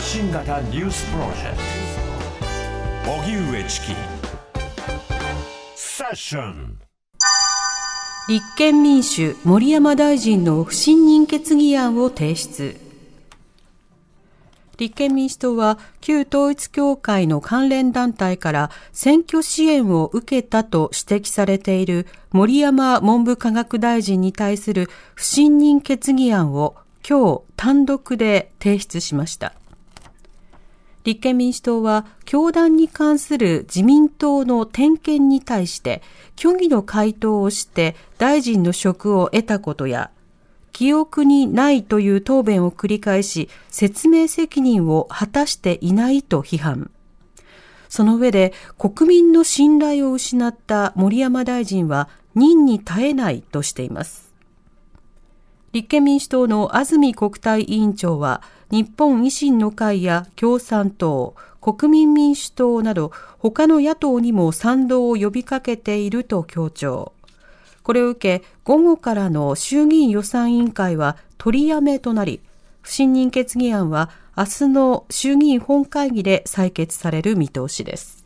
発信型ニュースプロジェクト荻上チキセッション立憲民主森山大臣の不信任決議案を提出立憲民主党は旧統一教会の関連団体から選挙支援を受けたと指摘されている森山文部科学大臣に対する不信任決議案を今日単独で提出しました。立憲民主党は教団に関する自民党の点検に対して虚偽の回答をして大臣の職を得たことや記憶にないという答弁を繰り返し説明責任を果たしていないと批判。その上で国民の信頼を失った森山大臣は任に耐えないとしています。立憲民主党の安住国対委員長は日本維新の会や共産党、国民民主党など他の野党にも賛同を呼びかけていると強調。これを受け、午後からの衆議院予算委員会は取りやめとなり、不信任決議案は明日の衆議院本会議で採決される見通しです。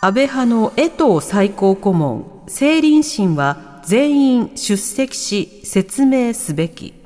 安倍派の江藤最高顧問、政倫審は全員出席し説明すべき。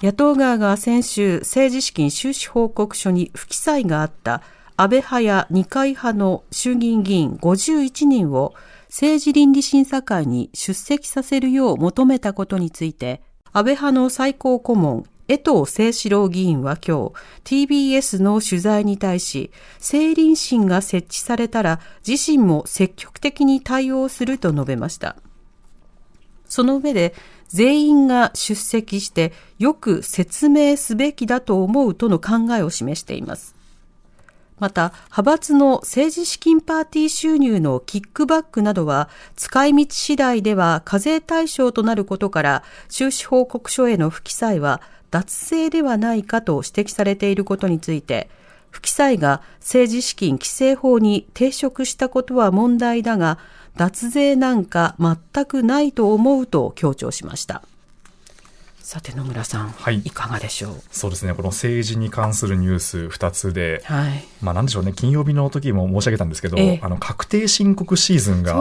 野党側が先週政治資金収支報告書に不記載があった安倍派や二階派の衆議院議員51人を政治倫理審査会に出席させるよう求めたことについて、安倍派の最高顧問、江藤誠志郎議員は今日、TBS の取材に対し、政倫審が設置されたら自身も積極的に対応すると述べました。その上で、全員が出席してよく説明すべきだと思うとの考えを示しています。また、派閥の政治資金パーティー収入のキックバックなどは、使い道次第では課税対象となることから、収支報告書への不記載は脱税ではないかと指摘されていることについて、不記載が政治資金規正法に抵触したことは問題だが、脱税なんか全くないと思うと強調しました。さて野村さん、はい。いかがでしょう？そうですね、この政治に関するニュース2つで、はい。まあなんでしょうね、金曜日の時も申し上げたんですけど、ええ。あの、確定申告シーズンが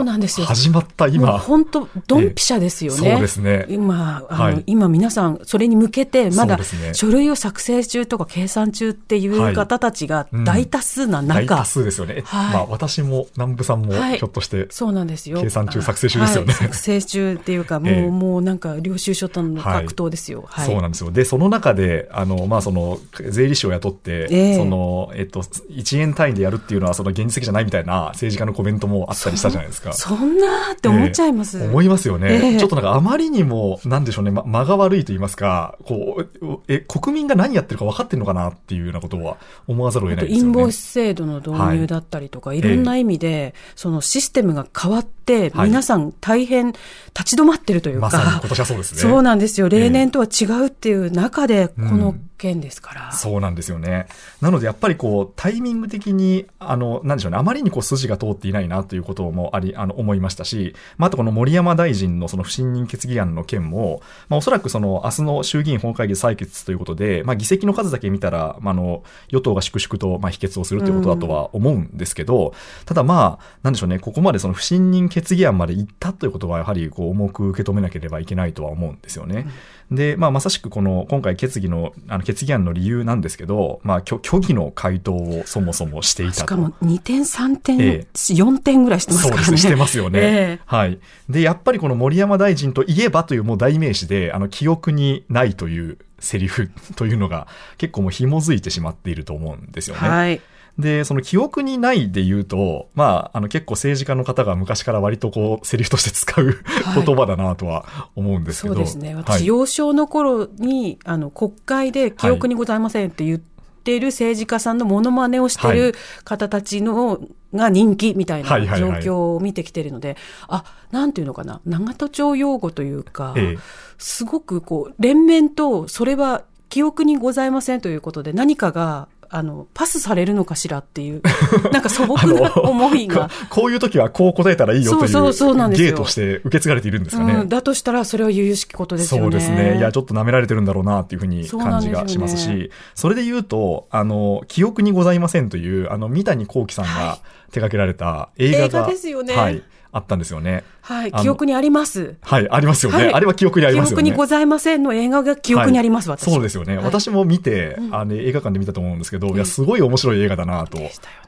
始まった今、本当ドンピシャですよね。そうですね。今、あの、はい。今皆さん、それに向けて、まだ書類を作成中とか計算中っていう方たちが大多数な中、大多数ですよね。はい。まあ私も南部さんもはい。ひょっとして、そうなんですよ。計算中作成中ですよね。はい。作成中っていうか、もう、ええ。もうなんか領収書との格闘ですよ。はい。そうなんですよ。で、その中で、あの、まあ、その、税理士を雇って、ええその、えっと、1円単位でやるっていうのは、その現実的じゃないみたいな政治家のコメントもあったりしたじゃないですか。そんなって思っちゃいます。ええ思いますよね、ええちょっとなんかあまりにも、なんでしょうね、ま、間が悪いと言いますか、こう、え、国民が何やってるか分かってるのかなっていうようなことは思わざるを得ないですよね。インボイス制度の導入だったりとか、はいい、ろんな意味で、そのシステムが変わって、はい皆さん大変立ち止まってるというか、まさに今年はそうですね。そうなんですよ。例年とは違うっていう中で、この件ですから。そうなんですよね。なのでやっぱりこう、タイミング的に、あの、なんでしょうね、あまりにこう筋が通っていないなということもあり、あの、思いましたし、まあ、あとこの森山大臣のその不信任決議案の件も、まあ、おそらくその、明日の衆議院本会議で採決ということで、まあ、議席の数だけ見たら、まあ、あの、与党が粛々と、まあ、否決をするということだとは思うんですけど、ただまあ、なんでしょうね、ここまでその不信任決議案まで行ったということは、やはりこう、重く受け止めなければいけないとは思うんですよね。で、まあ、まさしくこの、今回決議の、あの、決議案の理由なんですけど、まあ、虚虚偽の回答をそもそもしていたと。しかも2点、3点、ええ4点ぐらいしてますからね。そうですね、してますよね。ええはい。で、やっぱりこの森山大臣といえばというもう代名詞で、あの、記憶にないというセリフというのが結構もう紐づいてしまっていると思うんですよね。はい。で、その記憶にないで言うと、まあ、あの結構政治家の方が昔から割とこう、セリフとして使うはい。言葉だなとは思うんですけど。そうですね。は私、い幼少の頃に、あの、国会で記憶にございませんって言っている政治家さんのモノマネをしてはい。る方たちの、が人気みたいなはいはい状はい。況を見てきてるので、あ、なんていうのかな、長門町用語というか、ええ。すごくこう、連綿と、それは記憶にございませんということで、何かが、あの、パスされるのかしらっていう、なんか素朴な思いがこ。こういう時はこう答えたらいいよというそう芸として受け継がれているんですかね。うん、だとしたら、それは由々しきことですよね。そうですね。いや、ちょっと舐められてるんだろうなっていうふうに感じがしますし、それで言うと、あの、記憶にございませんという、あの、三谷幸喜さんが手掛けられた映画が、映画ですよねはい、あったんですよね。はい、記憶にあります。はい、ありますよね。はいあれは記憶にありますよね。記憶にございませんの映画が記憶にあります、はい私。そうですよね。はい私も見て、あの、映画館で見たと思うんですけど、いや、すごい面白い映画だなと。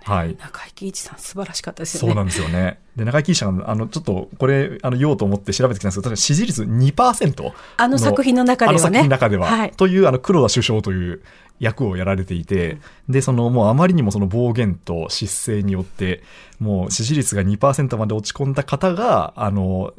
はい。中井貴一さん、素晴らしかったですよね。そうなんですよね。で、中井貴一さん、あの、ちょっと、これ、あの、言おうと思って調べてきたんですけど、確か支持率2%。あの作品の中ではねあの作品の中では。はいという、あの、黒田首相という役をやられていて、で、その、もうあまりにもその暴言と失勢によって、もう支持率が2%まで落ち込んだ方が、あの、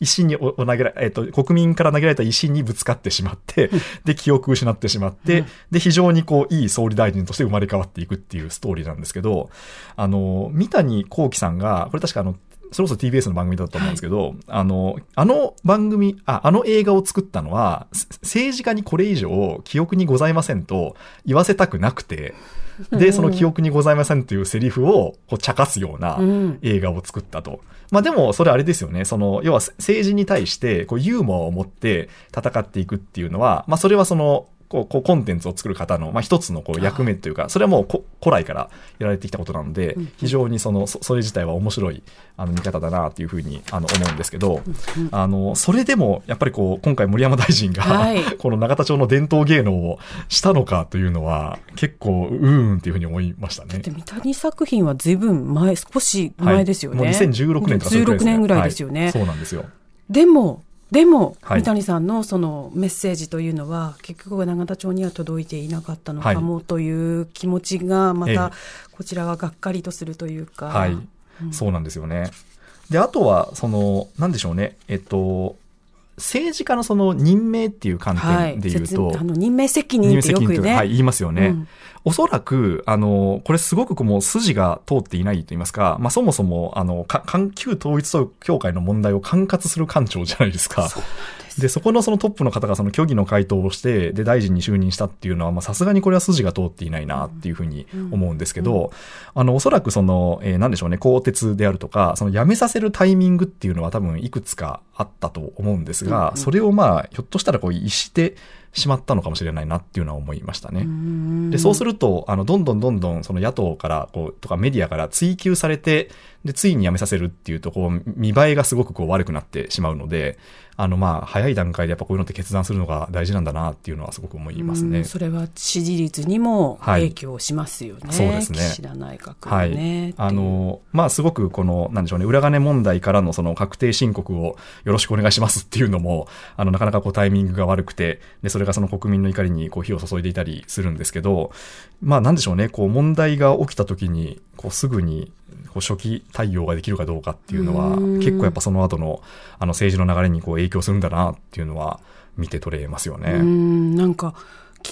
石に投げらえっ、と、国民から投げられた石にぶつかってしまって、で、記憶を失ってしまって、で、非常にこう、いい総理大臣として生まれ変わっていくっていうストーリーなんですけど、あの、三谷幸喜さんが、これ確かあの、それこそ TBS の番組だと思うんですけど、あの、あの番組、あ、あの映画を作ったのは、せ政治家にこれ以上記憶にございませんと言わせたくなくて、で、その記憶にございませんというセリフをこう茶化すようなうん映画を作ったと。まあでも、それあれですよね。その、要は政治に対して、こう、ユーモアを持って戦っていくっていうのは、まあそれはその、こう、こうコンテンツを作る方の、まあ一つのこう役目というか、それはもうこ古来からやられてきたことなので、非常にその、そそれ自体は面白い、あの、見方だなっていうふうに、あの、思うんですけど、あの、それでも、やっぱりこう、今回森山大臣が、はい この永田町の伝統芸能をしたのかというのは、結構、うーんっていうふうに思いましたね。で三谷作品は随分前、少し前ですよね。はい、もう2016年とかそれくらい16年ぐらいですよね。はいそうなんですよ。でも、でも、はい三谷さんのそのメッセージというのは、結局は永田町には届いていなかったのかもという気持ちが、まええた、こちらはがっかりとするというか。はい、そうなんですよね。で、あとは、その、なんでしょうね、えっと、政治家のその任命っていう観はい。点で言うと、説あの任命責任ってよくね。はい、言いますよね。うんおそらく、あの、これすごくもう筋が通っていないと言いますか、まあそもそも、あの、か、か旧統一教会の問題を管轄する官庁じゃないですか。で、そこのそのトップの方がその虚偽の回答をして、で、大臣に就任したっていうのは、まあ、さすがにこれは筋が通っていないなっていうふうに思うんですけど、あの、おそらくその、えーなんでしょうね、更迭であるとか、その辞めさせるタイミングっていうのは多分いくつかあったと思うんですが、それをまあ、ひょっとしたらこう、逸してしまったのかもしれないなっていうのは思いましたね。で、そうすると、あの、どんどんどんどん、その野党から、こう、とかメディアから追及されて、で、ついに辞めさせるっていうと、こう、見栄えがすごくこう悪くなってしまうので、あの、まあ、早い段階でやっぱこういうのって決断するのが大事なんだなっていうのはすごく思いますね。うんそれは支持率にも影響しますよね。そうですね岸田内閣はのね。い。あの、まあ、すごくこの、なんでしょうね、裏金問題からのその確定申告をよろしくお願いしますっていうのも、あの、なかなかこうタイミングが悪くて、で、それがその国民の怒りにこう火を注いでいたりするんですけど、まあ、なんでしょうね、こう問題が起きた時に、こうすぐに、こう初期対応ができるかどうかっていうのは、うん結構やっぱその後の、あの政治の流れにこう影響するんだなっていうのは見て取れますよね。うん、なんか、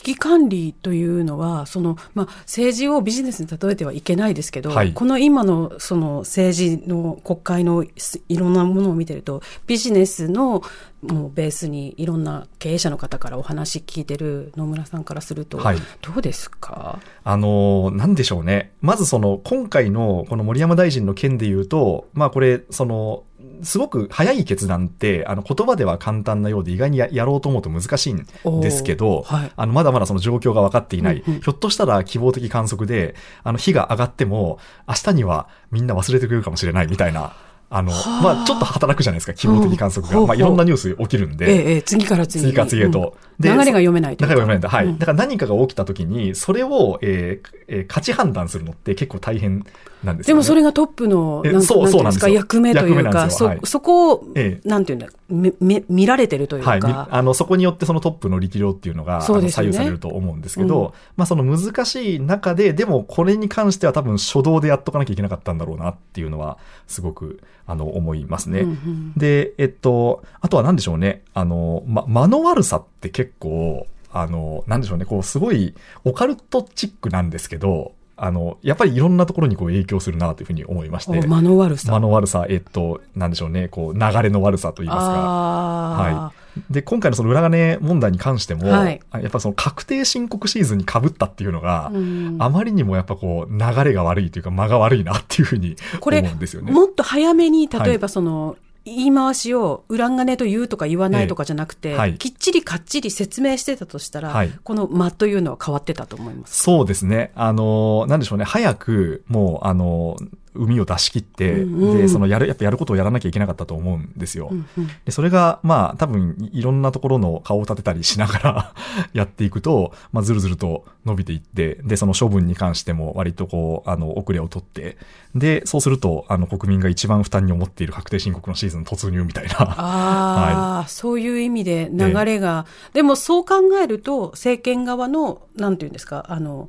危機管理というのは、その、まあ、政治をビジネスに例えてはいけないですけど、はい。この今の、その政治の国会のすいろんなものを見てると、ビジネスの、もうベースにいろんな経営者の方からお話聞いてる野村さんからすると、はい。どうですか？あの、なんでしょうね。まずその、今回のこの森山大臣の件で言うと、まあこれ、その、すごく早い決断って、あの、言葉では簡単なようで意外にややろうと思うと難しいんですけど、はい。あの、まだまだその状況が分かっていない。うんうん。ひょっとしたら希望的観測で、あの、火が上がっても、明日にはみんな忘れてくれるかもしれないみたいな、あの、はあまあ、ちょっと働くじゃないですか、希望的観測が。まあ、いろんなニュース起きるんで。ええええ次から次に。次から次へと。流れが読めないと流れが読めないと。はい。うんだから何かが起きた時に、それを、えーえー価値判断するのって結構大変なんですよ、ね。でもそれがトップの、えなんそうそうなんですか、役目というか、そそこを、ええなんていうんだ、め、め、見られてるというはい、みか、あのそこによってそのトップの力量っていうのが左右されると思うんですけど、うんまあ、その難しい中ででもこれに関しては多分初動でやっとかなきゃいけなかったんだろうなっていうのはすごくあの思いますね。うんうんで、えっと、あとは何でしょうね。あの、ま、間の悪さって結構、あの、なんでしょうね。こう、すごいオカルトチックなんですけど、あの、やっぱりいろんなところにこう影響するなというふうに思いまして。お間の悪さ。間の悪さ、えっと、なんでしょうね。こう、流れの悪さと言いますか。あはい。で、今回のその裏金問題に関しても、はいあやっぱその確定申告シーズンに被ったっていうのが、うんあまりにもやっぱこう、流れが悪いというか間が悪いなっていうふうにこれ思うんですよね。もっと早めに、例えばその、言い回しを裏金と言うとか言わないとかじゃなくて、ええはいきっちりかっちり説明してたとしたら、はいこの間というのは変わってたと思います。そうですね。あの、なんでしょうね。早く、もう、あの、海を出し切って、うんうんで、そのやる、やっぱやることをやらなきゃいけなかったと思うんですよ。うんうんで、それが、まあ、多分、いいろんなところの顔を立てたりしながら やっていくと、まあ、ずるずると伸びていって、で、その処分に関しても割とこう、あの、遅れを取って、で、そうすると、あの、国民が一番負担に思っている確定申告のシーズン突入みたいな。ああ、そういう意味で流れが、でもそう考えると、政権側の、なんていうんですか、あの、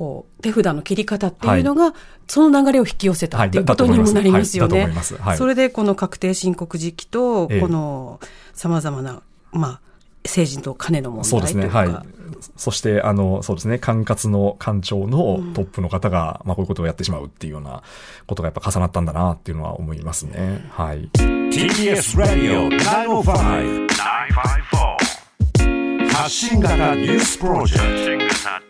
こう、手札の切り方っていうのが、その流れを引き寄せたっていうことにもなりますよね。はいそれでこの確定申告時期と、ええこの様々な、まあ、政治と金の問そうですね。題というか。はい。そして、あの、そうですね、管轄の官庁のトップの方が、まあ、こういうことをやってしまうっていうようなことがやっぱ重なったんだなっていうのは思いますね。はい。TBS ラディオ905-954発信型ニュースプロジェクト